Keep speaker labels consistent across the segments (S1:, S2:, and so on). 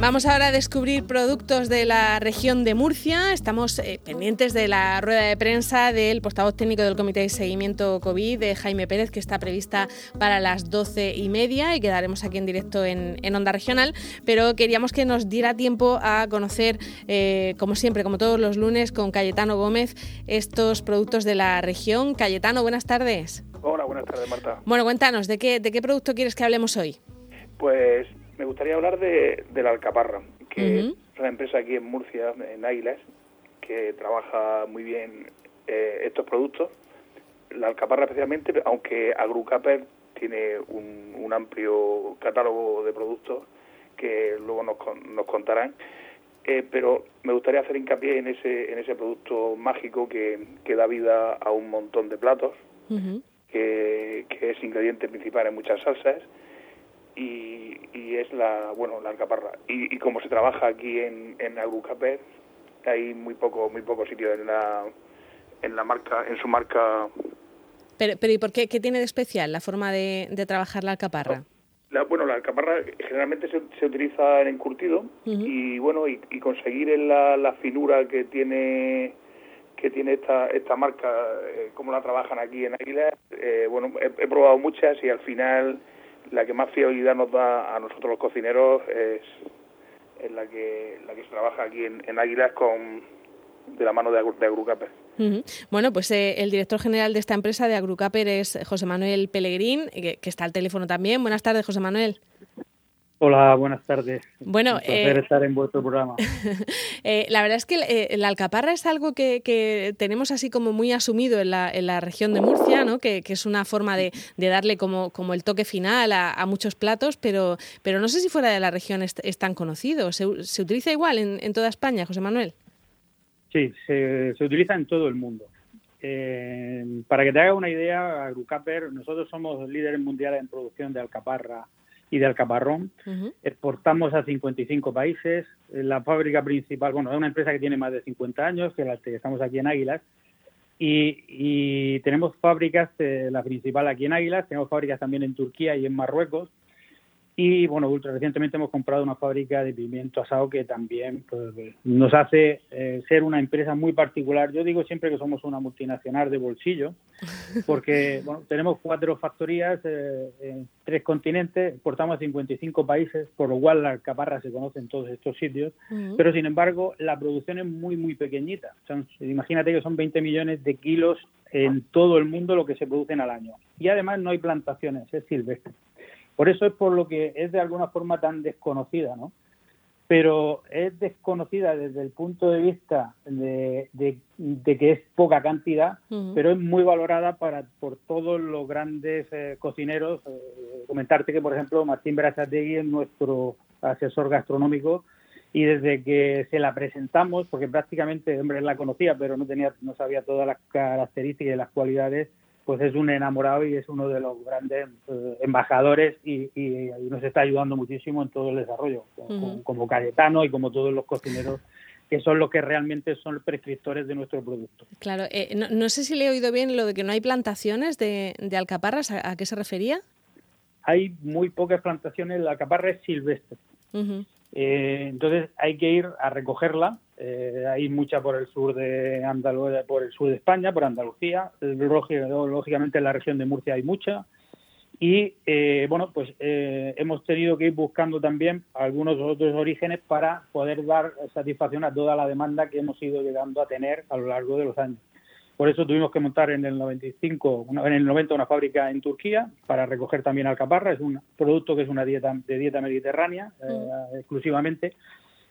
S1: Vamos ahora a descubrir productos de la región de Murcia. Estamos eh, pendientes de la rueda de prensa del portavoz técnico del Comité de Seguimiento COVID, de Jaime Pérez, que está prevista para las doce y media y quedaremos aquí en directo en, Onda Regional. Pero queríamos que nos diera tiempo a conocer, eh, como siempre, como todos los lunes, con Cayetano Gómez, estos productos de la región. Cayetano, buenas tardes.
S2: Hola, buenas tardes, Marta.
S1: Bueno, cuéntanos, ¿de qué, de qué producto quieres que hablemos hoy?
S2: Pues me gustaría hablar de, la Alcaparra, que es una empresa aquí en Murcia, en Águilas, que trabaja muy bien eh, estos productos. La Alcaparra especialmente, aunque Agrucaper tiene un, amplio catálogo de productos que luego nos, nos contarán. Eh, pero me gustaría hacer hincapié en ese, en ese producto mágico que, que da vida a un montón de platos, que, que, es ingrediente principal en muchas salsas y, es la bueno la alcaparra. Y, como se trabaja aquí en, en hay muy poco muy poco sitio en la en la marca en su marca.
S1: Pero, pero ¿y por qué qué tiene de especial la forma de, de trabajar la alcaparra?
S2: La, bueno, la alcaparra generalmente se, se utiliza en encurtido y bueno y, conseguir la, la finura que tiene que tiene esta esta marca, eh, como la trabajan aquí en Águila, eh, bueno, he, probado muchas y al final la que más fiabilidad nos da a nosotros los cocineros es, la que la que se trabaja aquí en, Águilas con de la mano de, de Agrucaper.
S1: Bueno, pues eh, el director general de esta empresa de Agrucaper es José Manuel Pellegrín, que, que, está al teléfono también. Buenas tardes, José Manuel.
S3: Hola, buenas tardes.
S1: Bueno,
S3: Un placer eh, estar en vuestro programa.
S1: eh, la verdad es que eh, la alcaparra es algo que, que, tenemos así como muy asumido en la, en la región de Murcia, ¿no? que, que es una forma de, de, darle como, como el toque final a, a, muchos platos, pero, pero no sé si fuera de la región es, es tan conocido. ¿Se, ¿Se, utiliza igual en, en, toda España, José Manuel?
S3: Sí, se, se utiliza en todo el mundo. Eh, para que te haga una idea, Agrucaper, nosotros somos líderes mundiales en producción de alcaparra y de alcaparrón. Exportamos a 55 países. La fábrica principal, bueno, es una empresa que tiene más de 50 años, que, la, que estamos aquí en Águilas. Y, y tenemos fábricas, eh, la principal aquí en Águilas, tenemos fábricas también en Turquía y en Marruecos. Y bueno, ultra recientemente hemos comprado una fábrica de pimiento asado que también pues, nos hace eh, ser una empresa muy particular. Yo digo siempre que somos una multinacional de bolsillo, porque bueno, tenemos cuatro factorías eh, en tres continentes, exportamos a 55 países, por lo cual la caparra se conoce en todos estos sitios, pero sin embargo la producción es muy, muy pequeñita. imagínate que son 20 millones de kilos en todo el mundo lo que se producen al año. Y además no hay plantaciones, es silvestre. Por eso es por lo que es de alguna forma tan desconocida, ¿no? Pero es desconocida desde el punto de vista de, que es poca cantidad, pero es muy valorada para por todos los grandes eh, cocineros. Eh, comentarte que, por ejemplo, Martín Berazategui es nuestro asesor gastronómico y desde que se la presentamos, porque prácticamente, hombre, la conocía, pero no tenía, no sabía todas las características y las cualidades, pues es un enamorado y es uno de los grandes eh, embajadores y, nos está ayudando muchísimo en todo el desarrollo, como, Cayetano y como todos los cocineros que son los que realmente son prescriptores de nuestro producto.
S1: Claro, eh, no, sé si le he oído bien lo de que no hay plantaciones de, alcaparras, ¿a, qué se refería?
S3: Hay muy pocas plantaciones, la alcaparra es silvestre. Eh, entonces hay que ir a recogerla. Eh, hay mucha por el sur de Andalucía, por el sur de España, por Andalucía. Lógicamente en la región de Murcia hay mucha. Y eh, bueno, pues hemos tenido que ir buscando también algunos otros orígenes para poder dar satisfacción a toda la demanda que hemos ido llegando a tener a lo largo de los años. Por eso tuvimos que montar en el 95, en el 90 una fábrica en Turquía para recoger también alcaparra. Es un producto que es una dieta de dieta mediterránea eh, mm. exclusivamente.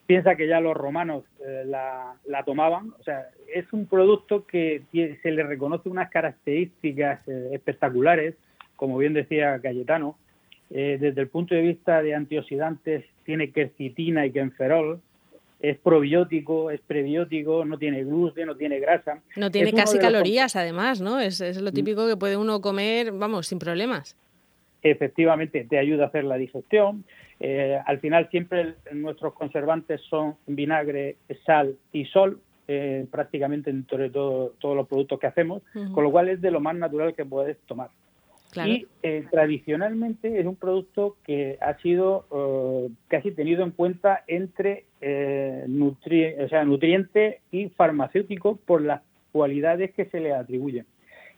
S3: Piensa que ya los romanos eh, la, tomaban. O sea, es un producto que se le reconoce unas características eh, espectaculares, como bien decía Cayetano. desde el punto de vista de antioxidantes, tiene quercitina y quenferol, es probiótico, es prebiótico, no tiene gluten, no tiene grasa.
S1: No tiene casi calorías, además, ¿no? Es, es lo mm. típico que puede uno comer, vamos, sin problemas.
S3: Efectivamente, te ayuda a hacer la digestión. Eh, al final siempre nuestros conservantes son vinagre, sal y sol, eh, prácticamente entre todo, todos los productos que hacemos, con lo cual es de lo más natural que puedes tomar. Y eh, tradicionalmente es un producto que ha sido eh, casi tenido en cuenta entre eh, o sea, nutriente y farmacéutico por las cualidades que se le atribuyen.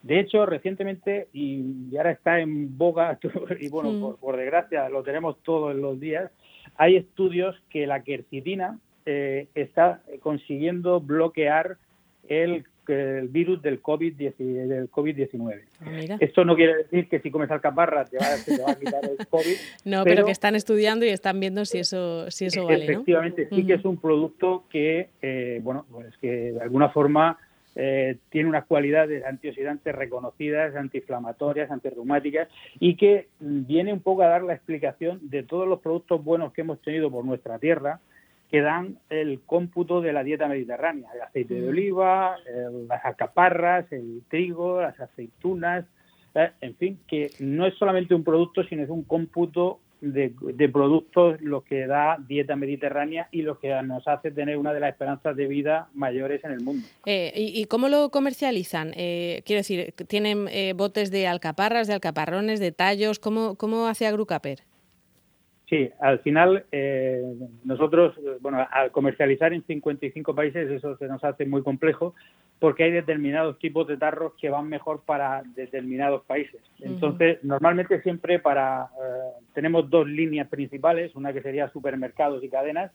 S3: De hecho, recientemente, y ahora está en boga, y bueno, por, desgracia lo tenemos todos los días, hay estudios que la quercitina está consiguiendo bloquear el el virus del COVID-19. Del COVID ah, Esto no quiere decir que si comes alcaparra te va, te va a quitar el COVID.
S1: no, pero, que están estudiando y están viendo si eso, si eso vale.
S3: Efectivamente, sí que es un producto que, eh, bueno, pues que de alguna forma eh, tiene unas cualidades antioxidantes reconocidas, antiinflamatorias, antirreumáticas y que viene un poco a dar la explicación de todos los productos buenos que hemos tenido por nuestra tierra que dan el cómputo de la dieta mediterránea, el aceite de mm. oliva, las alcaparras, el trigo, las aceitunas, eh, en fin, que no es solamente un producto, sino es un cómputo de, productos lo que da dieta mediterránea y lo que nos hace tener una de las esperanzas de vida mayores en el mundo.
S1: Eh, ¿y, cómo lo comercializan? Eh, quiero decir, ¿tienen botes de alcaparras, de alcaparrones, de tallos? ¿Cómo, cómo hace Agrucaper?
S3: Sí, al final eh, nosotros, bueno, al comercializar en 55 países eso se nos hace muy complejo porque hay determinados tipos de tarros que van mejor para determinados países. Entonces, normalmente siempre para eh, tenemos dos líneas principales, una que sería supermercados y cadenas,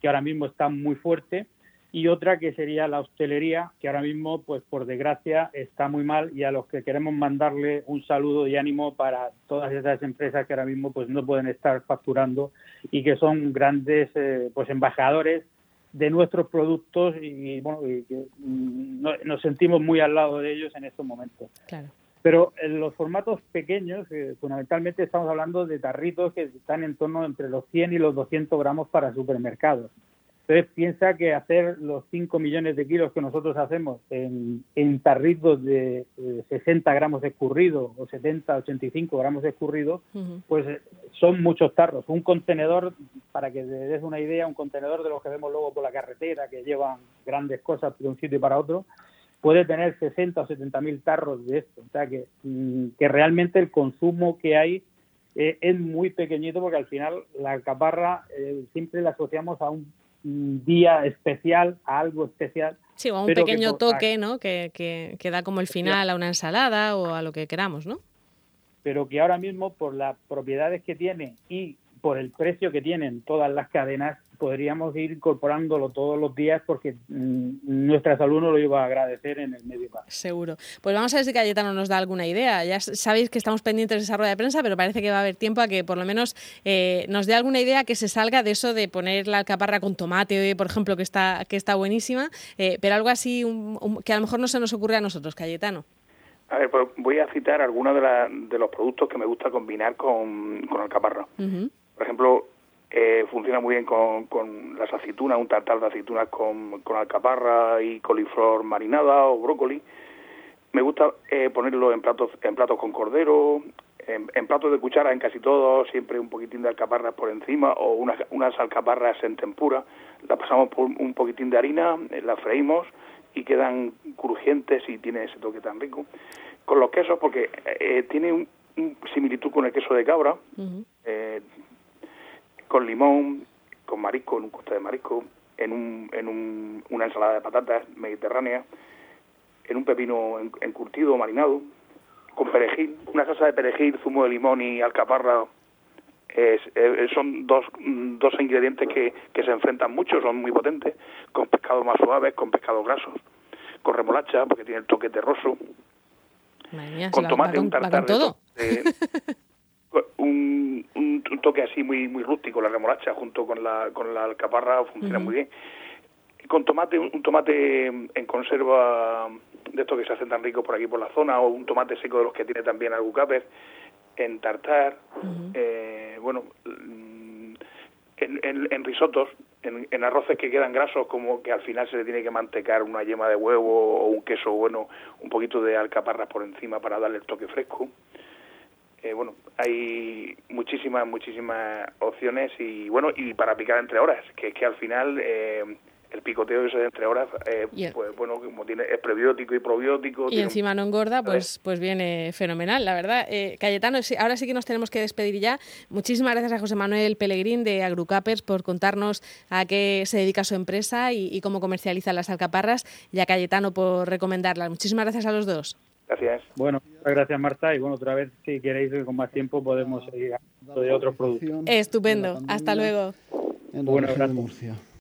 S3: que ahora mismo están muy fuerte, y otra que sería la hostelería, que ahora mismo, pues por desgracia, está muy mal y a los que queremos mandarle un saludo y ánimo para todas esas empresas que ahora mismo pues no pueden estar facturando y que son grandes eh, pues embajadores de nuestros productos y, bueno mm, nos sentimos muy al lado de ellos en estos momentos. Pero en los formatos pequeños, eh, fundamentalmente estamos hablando de tarritos que están en torno entre los 100 y los 200 gramos para supermercados. Entonces piensa que hacer los 5 millones de kilos que nosotros hacemos en, tarritos de 60 gramos escurrido o 70, 85 gramos escurrido, pues eh, son muchos tarros. Un contenedor, para que te des una idea, un contenedor de los que vemos luego por la carretera, que llevan grandes cosas de un sitio para otro, puede tener 60 o 70 mil tarros de esto. O sea que, mm, que realmente el consumo que hay eh, es muy pequeñito porque al final la alcaparra eh, siempre la asociamos a un día especial, a algo especial.
S1: Sí, o a un pequeño toque, ¿no? Que, que, da como el final a una ensalada o a lo que queramos, ¿no?
S3: Pero que ahora mismo, por las propiedades que tiene y por el precio que tienen todas las cadenas, podríamos ir incorporándolo todos los días porque mm, nuestra salud nos lo iba a agradecer en el medio plazo.
S1: Seguro. Pues vamos a ver si Cayetano nos da alguna idea. Ya sabéis que estamos pendientes de esa rueda de prensa, pero parece que va a haber tiempo a que por lo menos eh, nos dé alguna idea que se salga de eso de poner la alcaparra con tomate, por ejemplo, que está, que está buenísima, eh, pero algo así que a lo mejor no se nos ocurre a nosotros, Cayetano.
S2: A ver, pues voy a citar algunos de, los productos que me gusta combinar con, con alcaparra. Por ejemplo, eh, funciona muy bien con, con, las aceitunas, un tartar de aceitunas con, con alcaparra y coliflor marinada o brócoli. Me gusta eh, ponerlo en platos, en platos con cordero, en, platos de cuchara, en casi todos, siempre un poquitín de alcaparras por encima o unas, unas alcaparras en tempura. Las pasamos por un poquitín de harina, eh, las freímos y quedan crujientes y tiene ese toque tan rico. Con los quesos, porque eh, tiene un, similitud con el queso de cabra, con limón, con marisco, en un coste de marisco, en, un, en un, una ensalada de patatas mediterránea, en un pepino encurtido, marinado, con perejil, una salsa de perejil, zumo de limón y alcaparra. Es, son dos, dos ingredientes que, que se enfrentan mucho, son muy potentes, con pescados más suaves, con pescados grasos, con remolacha, porque tiene el toque terroso, con tomate, un tartar de, un, un, toque así muy muy rústico, la remolacha junto con la, con la alcaparra funciona muy bien. Con tomate, un, tomate en conserva de estos que se hacen tan ricos por aquí por la zona, o un tomate seco de los que tiene también Albucaper, en tartar, eh, bueno, mm, en, en, risotos, en, en, arroces que quedan grasos, como que al final se le tiene que mantecar una yema de huevo o un queso bueno, un poquito de alcaparras por encima para darle el toque fresco. Eh, bueno, hay muchísimas, muchísimas opciones y bueno, y para picar entre horas, que es que al final eh, el picoteo ese de entre horas, eh, pues bueno, como tiene es prebiótico y probiótico.
S1: Y encima no engorda, pues, pues viene fenomenal, la verdad. Eh, Cayetano, ahora sí que nos tenemos que despedir ya. Muchísimas gracias a José Manuel Pellegrín de Agrucapers por contarnos a qué se dedica su empresa y, cómo comercializa las alcaparras y a Cayetano por recomendarlas. Muchísimas gracias a los dos.
S2: Gracias.
S3: Bueno, muchas gracias Marta y bueno, otra vez si queréis con más tiempo podemos seguir hablando de otros productos.
S1: Estupendo. Hasta luego.
S4: En Murcia.